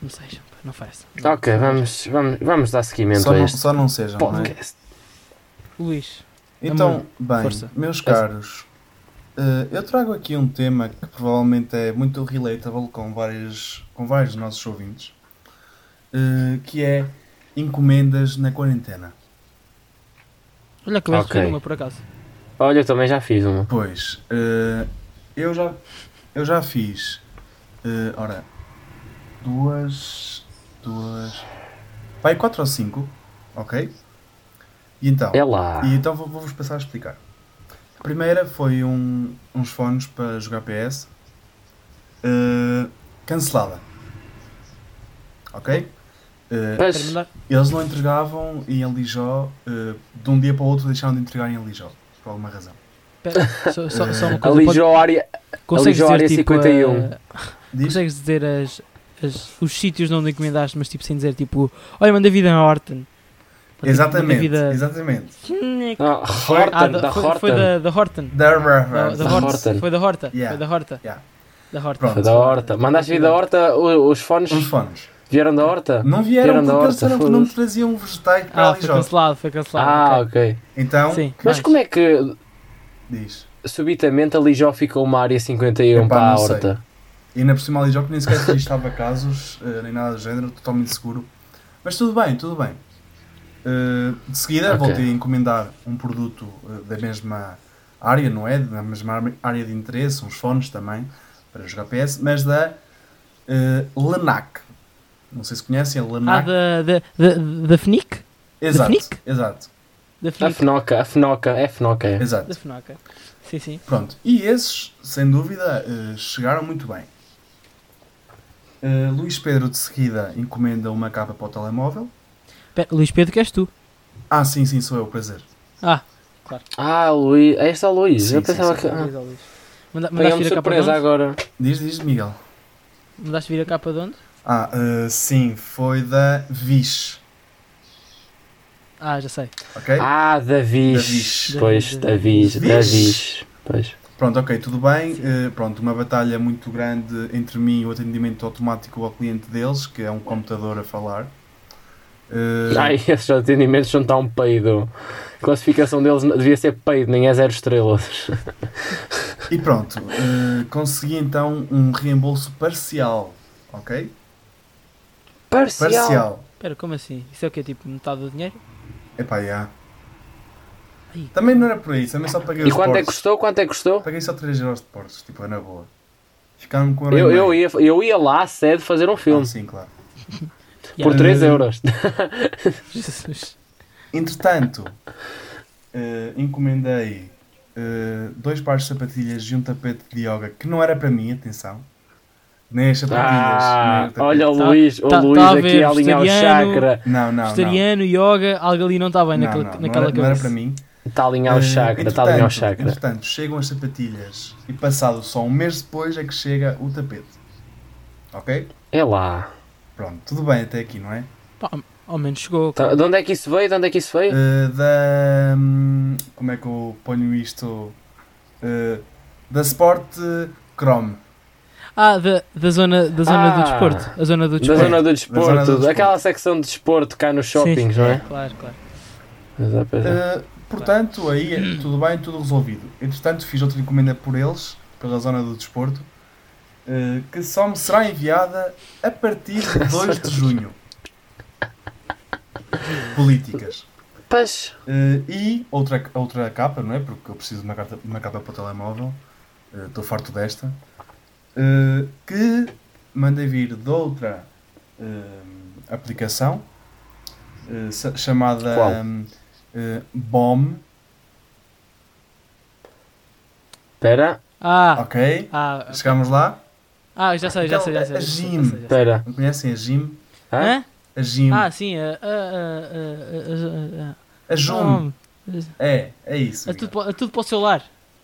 Não sejam, não façam. Não. Ok, vamos, vamos, vamos dar seguimento Só a não, este só não sejam, não é? podcast. Luís, Então, Amor, bem, força. meus caros, eh, eu trago aqui um tema que provavelmente é muito relatable com vários, com vários dos nossos ouvintes, eh, que é encomendas na quarentena. olha que eu Ok. okay. uma por acaso. Olha, eu também já fiz uma. Pois, eh, eu, já, eu já fiz, ora, duas, duas, vai quatro ou cinco, ok? E então, É lá. E então vou- vou-vos passar a explicar. A primeira foi um- uns fones para jogar PS eh, cancelada. Ok? Mandar. eles não entregavam em Lijó, eh, de um dia para o outro deixaram de entregar em Lijó, por alguma razão. Pera, só, só, só uma a coisa. Lijó área. consegues dizer área tipo. 51. a- Diz? consegues dizer as, as- os sítios de onde encomendaste, mas tipo sem dizer tipo. Olha, manda vida na Horton. Tipo, Exatamente, vida- exatamente. Ah, Foi- Horton, Ah, da, da, foi, Horton. foi da, da Horton. Da- Da, da. Horton. Foi da Horta. Yeah. Foi da Horta. Yeah. Da Horta. Pronto. Foi da Horta. Mandaste vir da Horta, o- os fones Uns fones. vieram da Horta? Não vieram Vieram da horta, disseram que não traziam vegetais para Ah, a foi Lijó. cancelado, foi cancelado. Ah, ok. Então, Sim. Mas mais. como é que diz. subitamente a Lijó ficou uma área 51 Epá, para a. Horta? E ainda por cima ali jogo nem sequer registava casos, eh, nem nada do género, totalmente seguro. Mas tudo bem, tudo bem. Eh, de seguida Ok. voltei a encomendar um produto eh, da mesma área, não é? Da mesma área de interesse, uns fones também, para jogar PS, mas da eh, Lenac. Não sei se conhecem a Ah, Lenac. da, da, FNIC? exato, Fnic? exato, Da A FNIC. Fenoca, a Fenoca, é Fenoca. É. Da exato. FNOCA. Sim, sim. Pronto, e esses, sem dúvida, chegaram muito bem. Eh, Luís Pedro de seguida encomenda uma capa para o telemóvel. Pera, Luís Pedro, que és tu? Ah, sim, sim, sou eu, prazer. Ah, Ah, Luís, é este é o Luís. Sim, eu sim, pensava sim. que. Ah, Luís. Manda- Mandaste vir a capa de surpresa onde? agora. Diz, diz, Miguel. Mandaste vir a capa de onde? Ah, eh, sim, foi da Vish, Ah, já sei. ok? Ah, Davis. Davis. Pois, Davis. Davis. Davis. Davis. Pois. Pronto, ok, tudo bem. Eh, pronto, uma batalha muito grande entre mim e o atendimento automático ao cliente deles, que é um computador a falar. Eh, Ai, esses atendimentos não estão um peido. A classificação deles devia ser peido, nem é zero estrelas. E pronto, eh, consegui então um reembolso parcial, ok? Parcial. Parcial. Espera, como assim? Isso é o quê? Tipo metade do dinheiro? Epá, já. Ai, Também não era por aí, também só paguei E os quanto é que custou? Quanto é que custou? Paguei só 3 euros de portos, tipo, é na boa. Ficaram com um Eu, eu, ia, eu ia lá à sede fazer um Ah, filme. sim, claro. Por yeah. 3 Eh, euros. Jesus. Entretanto, eh, encomendei eh, dois pares de sapatilhas e um tapete de yoga que não era para mim, atenção. Nem as sapatilhas. nem Ah, o tapete. olha o Tá- Luís, o tá- Luís tá a aqui a alinhar o vegetariano. chakra. Não, não, não. Vegetariano, yoga, algo ali não está bem Não, naquela, não, não naquela era, não era cabeça. para mim. Está a alinhar o Eh, chakra, está a alinhar o chakra. Entretanto, chegam as sapatilhas e passado só um mês depois é que chega o tapete. Ok? É lá. Pronto, tudo bem até aqui, não é? Pá, ao menos chegou. Tá, de onde é que isso veio? De onde é que isso veio? Uh, da. hum, como é que eu ponho isto? Uh, da Sport Chrome. Ah, da, da zona, da zona do Ah. desporto. A zona do Da desporto. zona do Da desporto, zona do desporto. aquela secção de desporto cá nos shoppings, sim. não é? Claro, claro. Exato, pois é. Portanto, aí é tudo bem, tudo resolvido. Entretanto, fiz outra encomenda por eles, pela zona do desporto, uh, que só me será enviada a partir de 2 de junho. Políticas. Pois, Uh, e outra, outra capa, não é? Porque eu preciso de uma, carta, uma capa para o telemóvel. Uh, Estou farto desta. Que mandei vir de outra aplicação chamada Qual? Uh, BOM. espera, Ah, Ok? ah, Chegamos lá. ah, já sei, já sei, já sei. A Jim. espera. Não conhecem a Jim? Hã? A Jim. Ah, sim, a. a, a, a, a, a a, Jum. É, é isso. é tudo, pa- é tudo para o celular,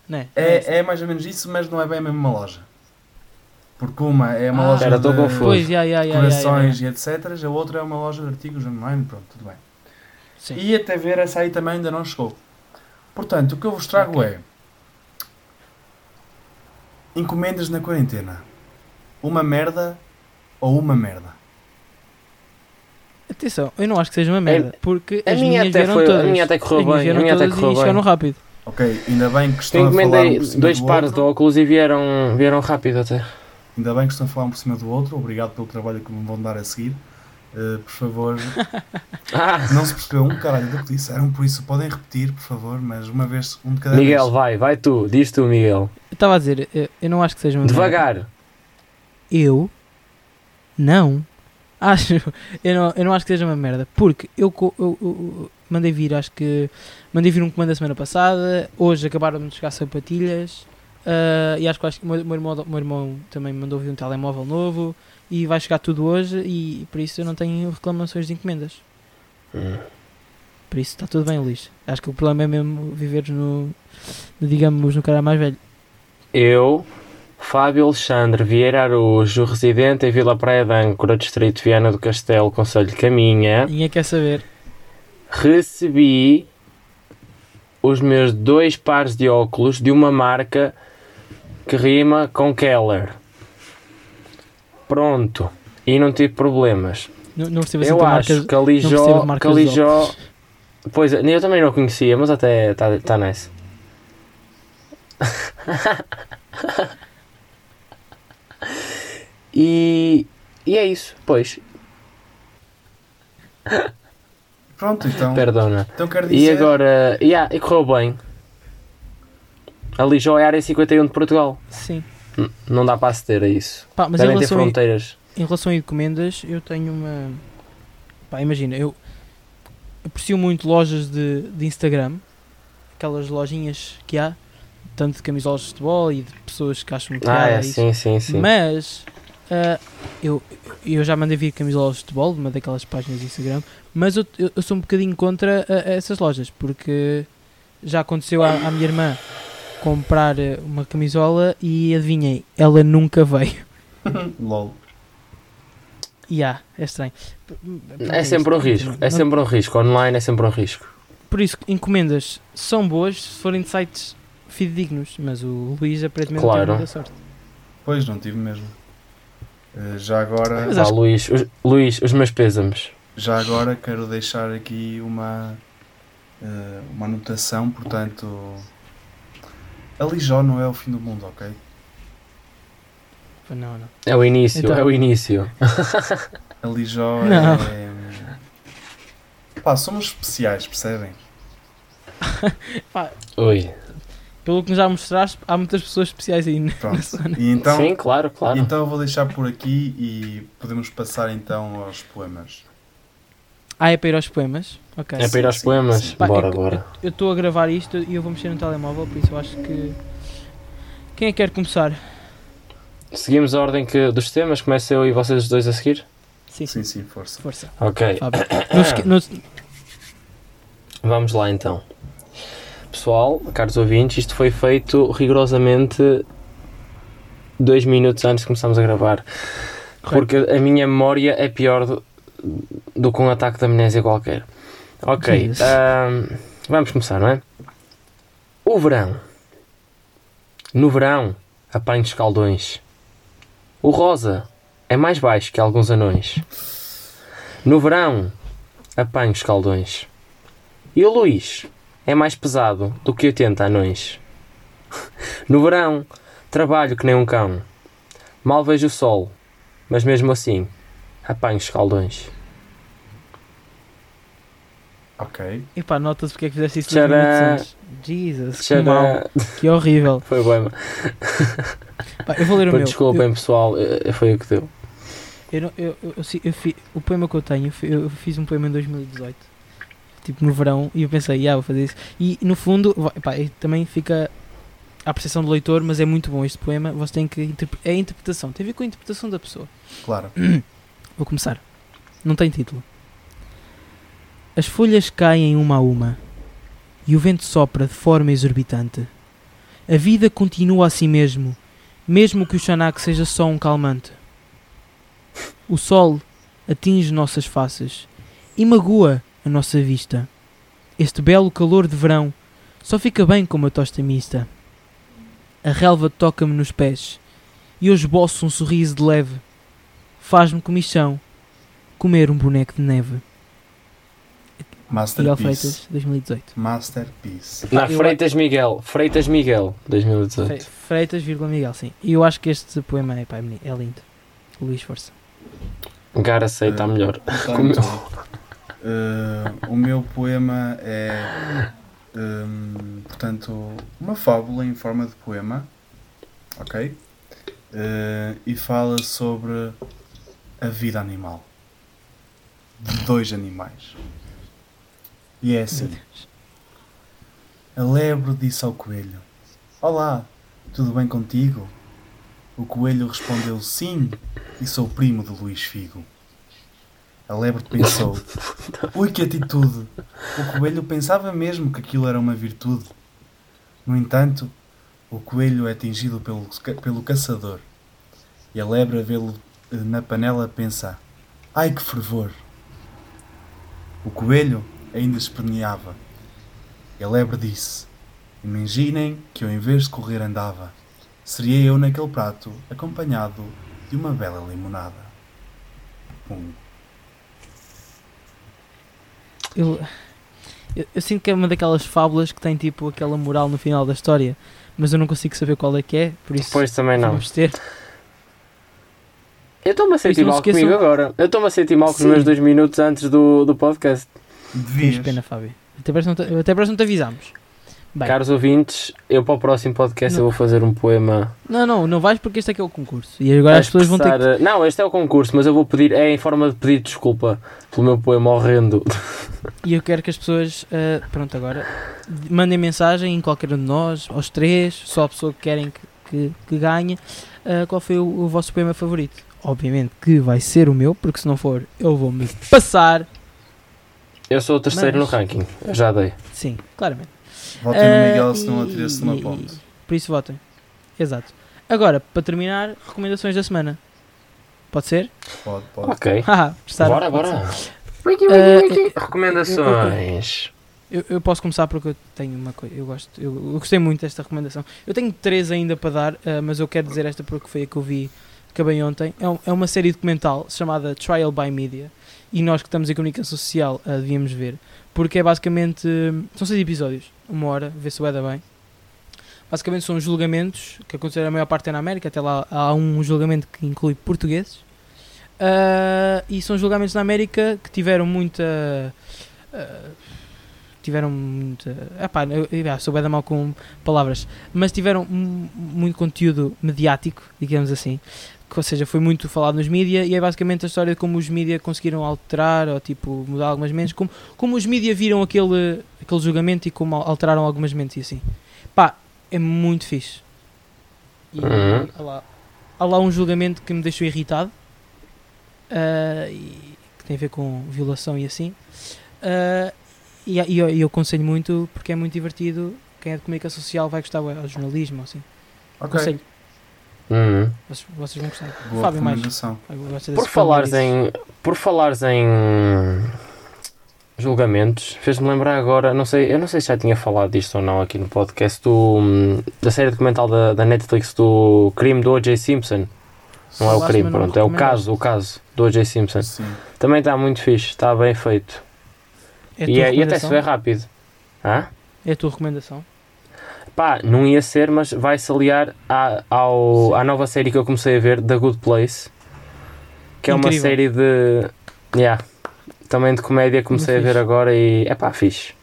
né? É, é mais ou menos isso, mas não é bem a mesma loja. Porque uma é uma Ah, loja de. Pois, corações e etc. A outra é uma loja de artigos online. Pronto, tudo bem. Sim. E até ver essa aí também ainda não chegou. Portanto, o que eu vos trago é encomendas na quarentena. Uma merda ou uma merda. Atenção, eu não acho que seja uma merda, porque a as minha minhas até vieram foi- a todas. minha até correu As minhas bem, a minha até correu e bem. chegaram rápido. Ok, ainda bem que Eu estão a falar encomendei um por cima dois do pares de óculos e vieram, vieram rápido até. Ainda bem que estão a falar um por cima do outro. Obrigado pelo trabalho que me vão dar a seguir. Uh, por favor, Ah, não se percebeu um caralho do que disseram, por isso podem repetir, por favor, mas uma vez, um de cada Miguel, vez. vai, vai tu, diz tu, Miguel. Eu estava a dizer, eu, eu não acho que seja uma merda. Devagar. Eu não acho. Eu não, eu não acho que seja uma merda. Porque eu, eu- eu- eu mandei vir, acho que. Mandei vir um comando a semana passada. Hoje acabaram de chegar sapatilhas. ah, e acho que, acho que o meu, irmão, meu irmão também me mandou vir um telemóvel novo. E vai chegar tudo hoje. E por isso eu não tenho reclamações de encomendas. Hum. Por isso está tudo bem, Luís. Acho que o problema é mesmo viveres no. no, digamos, no cara mais velho. Eu, Fábio Alexandre Vieira Araújo, residente em Vila Praia de Âncora, Distrito Viana do Castelo, Conselho de Caminha, Ninguém quer saber. recebi os meus dois pares de óculos de uma marca que rima com Keller. Pronto. E não tive problemas. Não, não assim Eu acho marcas- que a Lijó, que a Lijó. Pois, eu também não conhecia, mas até está tá nice. e, e é isso, pois, Pronto, então, perdona. então quero E dizer. agora, yeah, e correu bem. A Lijó é a área 51 de Portugal. Sim. Não dá para aceder a isso. Pá, mas em Devem ter relação, a, fronteiras. em relação a encomendas, eu tenho uma. Pá, imagina, eu aprecio muito lojas de, de Instagram, aquelas lojinhas que há, tanto de camisolas de futebol e de pessoas que acham que Ah, é, isso. sim, sim, sim. Mas ah, eu, eu já mandei vir camisolas de futebol, de uma daquelas páginas de Instagram, mas eu, eu, eu sou um bocadinho contra a- a essas lojas, porque já aconteceu à, à minha irmã comprar eh, uma camisola e adivinhei, ela nunca veio. LOL. E há, é estranho. É sempre um risco. É sempre um risco. Online é sempre um risco. Por isso, encomendas são boas se forem de sites fidedignos, mas o Luís aparentemente Claro. tem muita sorte. Pois, não tive mesmo. Eh, já agora. Mas acho- Luís, os, Luís, os meus pêsames. Já agora quero deixar aqui uma, eh, uma anotação, portanto, a Lijó não é o fim do mundo, ok? Não, não. É o início, Então- é o início. A Lijó Não. é... Pá, somos especiais, percebem? Ui. Pelo que nos já mostraste, há muitas pessoas especiais aí. na Pronto. zona. E então, Sim, claro, claro. então eu vou deixar por aqui e podemos passar então aos poemas. Ah, é para ir aos poemas? Ok. é para ir aos sim, poemas? sim. Pá, bora, eu- bora. Eu estou a gravar isto e eu vou mexer no telemóvel, por isso eu acho que. Quem é que quer começar? Seguimos a ordem que, dos temas, começa eu e vocês os dois a seguir? Sim, sim. Sim, força. Força. Ok. Não não vamos lá então. Pessoal, caros ouvintes, isto foi feito rigorosamente dois minutos antes de começarmos a gravar. Porque a minha memória é pior do, que um ataque de amnésia qualquer. Ok, vamos começar, não é? O verão. No verão, apanho escaldões. O rosa é mais baixo que alguns anões. No verão, apanho escaldões. E o Luís é mais pesado do que 80 anões. No verão, trabalho que nem um cão. Mal vejo o sol, mas mesmo assim, apanho escaldões. Ok. Epá, nota-se porque é que fizeste isso Tcharam. antes. Jesus, que Tcharam. mal, que horrível. Foi bem. Pá, eu vou ler o Pô, meu. Desculpem, pessoal, eh, foi o que deu. Eu, não- eu, eu, eu, eu fi- o poema que eu tenho, eu fi- eu fiz um poema em 2018, tipo no verão, e eu pensei, ah, vou fazer isso. E no fundo, pá, e também fica à percepção do leitor, mas é muito bom este poema. Você tem que. É a interpretação, tem a ver com a interpretação da pessoa. Claro. Vou começar. Não tem título. As folhas caem uma a uma e o vento sopra de forma exorbitante. A vida continua a si mesmo mesmo que o Xanax seja só um calmante. O sol atinge nossas faces e magoa a nossa vista. Este belo calor de verão só fica bem com uma tosta mista. A relva toca-me nos pés e eu esboço um sorriso de leve. Faz-me comichão comer um boneco de neve. Miguel Freitas, Masterpiece. 2018. Masterpiece. Eu- Freitas Miguel. Freitas Miguel, 2018. Fre- Freitas, vírgula Miguel, sim. E eu acho que este poema é, pá, é é lindo. Luís Força. Gar aceita Eh, melhor. Portanto, eh, o meu poema é, hum, portanto, uma fábula em forma de poema, ok? Eh, e fala sobre a vida animal de dois animais. E é assim: a lebre disse ao coelho: Olá, tudo bem contigo? O coelho respondeu: Sim, e sou primo de Luís Figo. A lebre pensou: Ui, que atitude! O coelho pensava mesmo que aquilo era uma virtude. No entanto, o coelho é atingido pelo, pelo caçador. E a lebre, a vê-lo eh, na panela, pensa: Ai, que fervor! O coelho ainda esperneava. E a lebre disse: Imaginem que eu, em vez de correr, andava. Seria eu naquele prato, acompanhado de uma bela limonada. Pum. Eu, eu, eu sinto que é uma daquelas fábulas que tem tipo aquela moral no final da história, mas eu não consigo saber qual é que é, por isso Pois também não. vamos ter. Eu estou-me a sentir mal esqueçam- comigo agora. Eu estou-me a sentir mal com os meus dois minutos antes do, do podcast. Tens Devias. pena, Fábio. Até parece, que não te, até parece que não te avisámos. Bem, Caros ouvintes, eu para o próximo podcast eu Não. vou fazer um poema. não, não, não vais porque este é que é o concurso. E agora as pessoas vão ter que. Não, este é o concurso, mas eu vou pedir, é em forma de pedir desculpa pelo meu poema horrendo. E eu quero que as pessoas, ah, pronto, agora mandem mensagem em qualquer um de nós, aos três, só a pessoa que querem que, que, que ganhe, ah, qual foi o, o vosso poema favorito. Obviamente que vai ser o meu, porque se não for, eu vou-me passar. Eu sou o terceiro Mas- no ranking, eu já dei. Sim, claramente. Votem no Ah, Miguel se não e- atira-se numa e- ponte. Por isso votem. Exato. Agora, para terminar, recomendações da semana. Pode ser? Pode, pode. Ok. Gostaram? Bora, bora. ser. Ah, Recomendações. Eu, eu posso começar porque eu tenho uma coisa. Eu gosto. Eu, eu gostei muito desta recomendação. Eu tenho três ainda para dar, ah, mas eu quero dizer esta porque foi a que eu vi. Acabei ontem. É, um- é uma série documental chamada Trial by Media. E nós que estamos em comunicação social ah, devíamos ver. Porque é basicamente. São seis episódios. Uma hora. Vê se vai dar bem. Basicamente são julgamentos que aconteceram a maior parte é na América. Até lá há um julgamento que inclui portugueses. Ah, e são julgamentos na América que tiveram muita. ah, tiveram muita. Epá, eu, eu, sou bem mal com palavras, mas tiveram mu- muito conteúdo mediático, digamos assim. Que, ou seja, foi muito falado nos mídia e é basicamente a história de como os mídia conseguiram alterar ou tipo mudar algumas mentes, como, como os mídia viram aquele, aquele julgamento e como al- alteraram algumas mentes e assim. Pá, é muito fixe. E Uhum. há, lá, há lá um julgamento que me deixou irritado ah, e que tem a ver com violação e assim. Ah, e, e eu, e eu aconselho muito porque é muito divertido. Quem é de comunicação social vai gostar, é, ao jornalismo, assim. Ok. Aconselho, Uhum. vocês, vocês vão gostar. Boa Fábio, mais. Por falares em. Por falares em. Julgamentos, fez-me lembrar agora, não sei, eu não sei se já tinha falado disto ou não aqui no podcast, do, hum, da série documental da, da Netflix do crime do O.J. Simpson. Não é o crime, pronto, é o caso, o caso do O.J. Simpson. Sim. Também está muito fixe, está bem feito. É e, é- e até se vê rápido. Hã? É a tua recomendação? Pá, não ia ser, mas vai-se aliar à, ao, à nova série que eu comecei a ver, The Good Place. Que é uma Incrível. série de. Yeah, também de comédia, comecei a Muito ver fixe. agora e. É pá, fixe.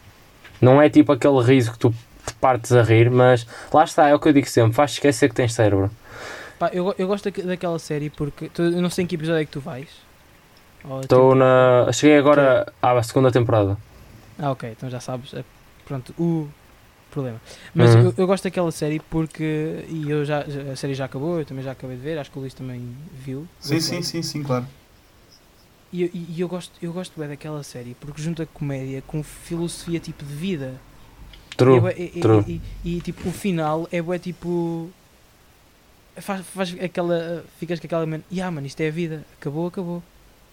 Não é tipo aquele riso que tu te partes a rir, mas lá está, é o que eu digo sempre, faz esquecer que tens cérebro. Pá, eu, eu gosto daque- daquela série porque. tu- eu não sei em que episódio é que tu vais. Ou, Estou tipo- na. Cheguei agora à segunda temporada. Ah, ok, então já sabes. é, pronto, o problema. Mas Uhum. eu, eu gosto daquela série porque. E eu já, a série já acabou, eu também já acabei de ver, acho que o Luís também viu. Sim, sim, sim, sim, claro. E, eu- e- e eu gosto, eu gosto bem daquela série porque junta comédia com filosofia tipo de vida. E, é True. e- e- true. e- e, tipo, o final é bué tipo. faz, faz aquela. Ficas com aquela. mente, Yeah, mano, isto é a vida. Acabou, acabou.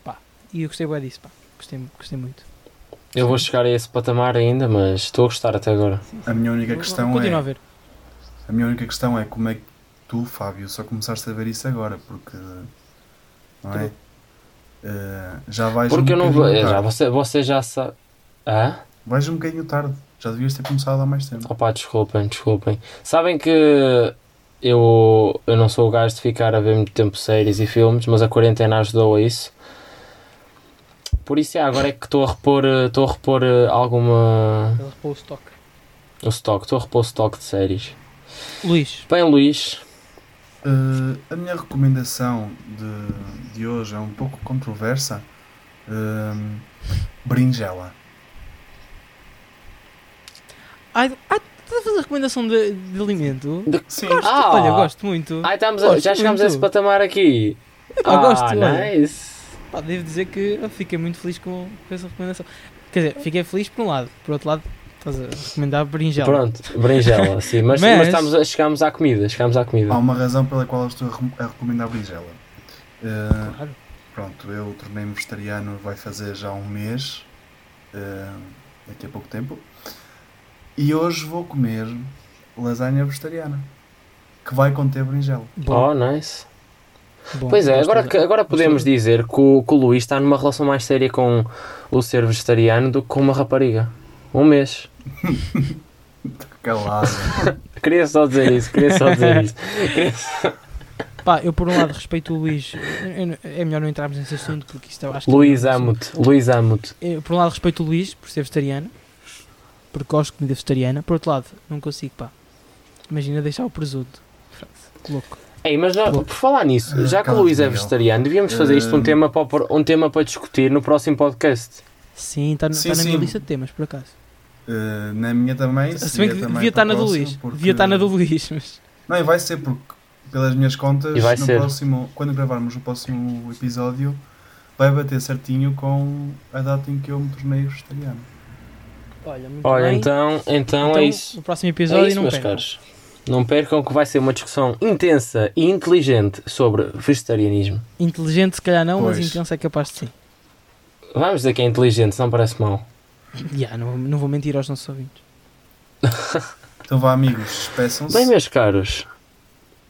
Pá. E eu gostei bem disso, pá. Gostei, gostei muito. Eu vou chegar a esse patamar ainda, mas estou a gostar até agora. A minha única questão Continua a é. ver. A minha única questão é como é que tu, Fábio, só começaste a ver isso agora, porque. Não é? Eh, já vais Porque um eu não vou. Já, tarde. você, você já sabe. Hã? Vais um bocadinho tarde. Já devias ter começado há mais tempo. Opá, desculpem, desculpem. Sabem que eu, eu não sou o gajo de ficar a ver muito tempo séries e filmes, mas a quarentena ajudou a isso. Por isso, é, agora é que estou a repor, eh, estou a repor eh, alguma. Ele repôs o stock. o stock, estou a repor o stock de séries. Luís, Bem, Luís, Eh, a minha recomendação de, de hoje é um pouco controversa. Berinjela. ai, ai, estás a fazer recomendação de, de alimento? Sim. Gosto, Ah. olha, gosto muito. ai, estamos a- Gosto já chegamos a muito. esse patamar aqui. Gosto, ah, olha. Pá, devo dizer que eu fiquei muito feliz com, com essa recomendação. Quer dizer, fiquei feliz por um lado, por outro lado, estás a recomendar berinjela. Pronto, berinjela, sim. Mas, Mas- mas estamos a, chegamos à comida, chegamos à comida. Há uma razão pela qual eu estou a re- a recomendar berinjela. Eh, Claro. Pronto, eu tornei-me vegetariano vai fazer já um mês, eh, daqui a pouco tempo, e hoje vou comer lasanha vegetariana, que vai conter berinjela. Oh, nice. Bom, Pois é, agora, de- agora podemos de- dizer que o, que o Luís está numa relação mais séria com o ser vegetariano do que com uma rapariga. Um mês. Calado. Queria só dizer isso, queria só dizer isso. Só- Pá, eu por um lado respeito o Luís, é melhor não entrarmos nesse assunto porque isto eu acho que Luís é amo-te, Luís amo-te. Eu, por um lado respeito o Luís por ser vegetariano, porque gosto de comida vegetariana, por outro lado, não consigo, pá. Imagina deixar o presunto. Louco. Ei, mas já, por falar nisso, Ah, já que o Luís é vegetariano, devíamos fazer isto um Hum. tema para, o um tema para discutir no próximo podcast. Sim, está Sim, na minha sim. lista de temas, por acaso. Eh, na minha também. Se bem que também devia estar na o do próximo, Luís. porque- Devia estar na do Luís, mas. Não, e vai ser porque, pelas minhas contas, E vai no ser. próximo, quando gravarmos o próximo episódio, vai bater certinho com a data em que eu me tornei vegetariano. Olha, muito Olha, bem. então, então, é isso. No próximo É episódio isso, não meus percam. caros. Não percam que vai ser uma discussão intensa e inteligente sobre vegetarianismo. Inteligente, se calhar não, mas Pois. intenso é capaz de sim. Vamos dizer que é inteligente, se não parece mal. Já, não, não vou mentir aos nossos ouvintes. Então vá, amigos, despeçam-se. Bem, meus caros,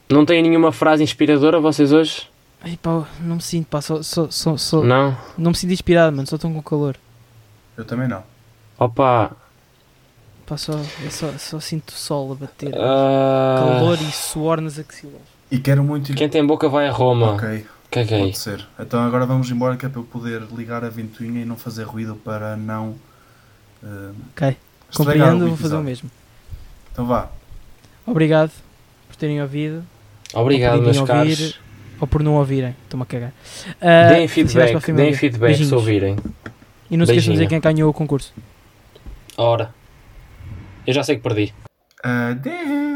não têm nenhuma frase inspiradora vocês hoje? Ai, pá, não me sinto, pá, só, só, só, só- Não? não me sinto inspirado, mano, só estou com calor. Eu também não. Opa, Pá, só, eu só, só sinto o sol a bater. ah, Calor e suor nas axilas. E quero muito quem tem boca vai a Roma. Ok, Caguei. pode ser. Então agora vamos embora que é para eu poder ligar a ventoinha e não fazer ruído para não. eh, Ok, compreendo, vou fazer o mesmo. Então vá. Obrigado por terem ouvido, Obrigado, Ou meus ouvir. caros. ou por não ouvirem. Estou-me a cagar. Ah, Deem felicidades feedback, deem feedback se ouvirem. E não se esqueçam de dizer quem ganhou o concurso. Ora, eu já sei que perdi. Adeus!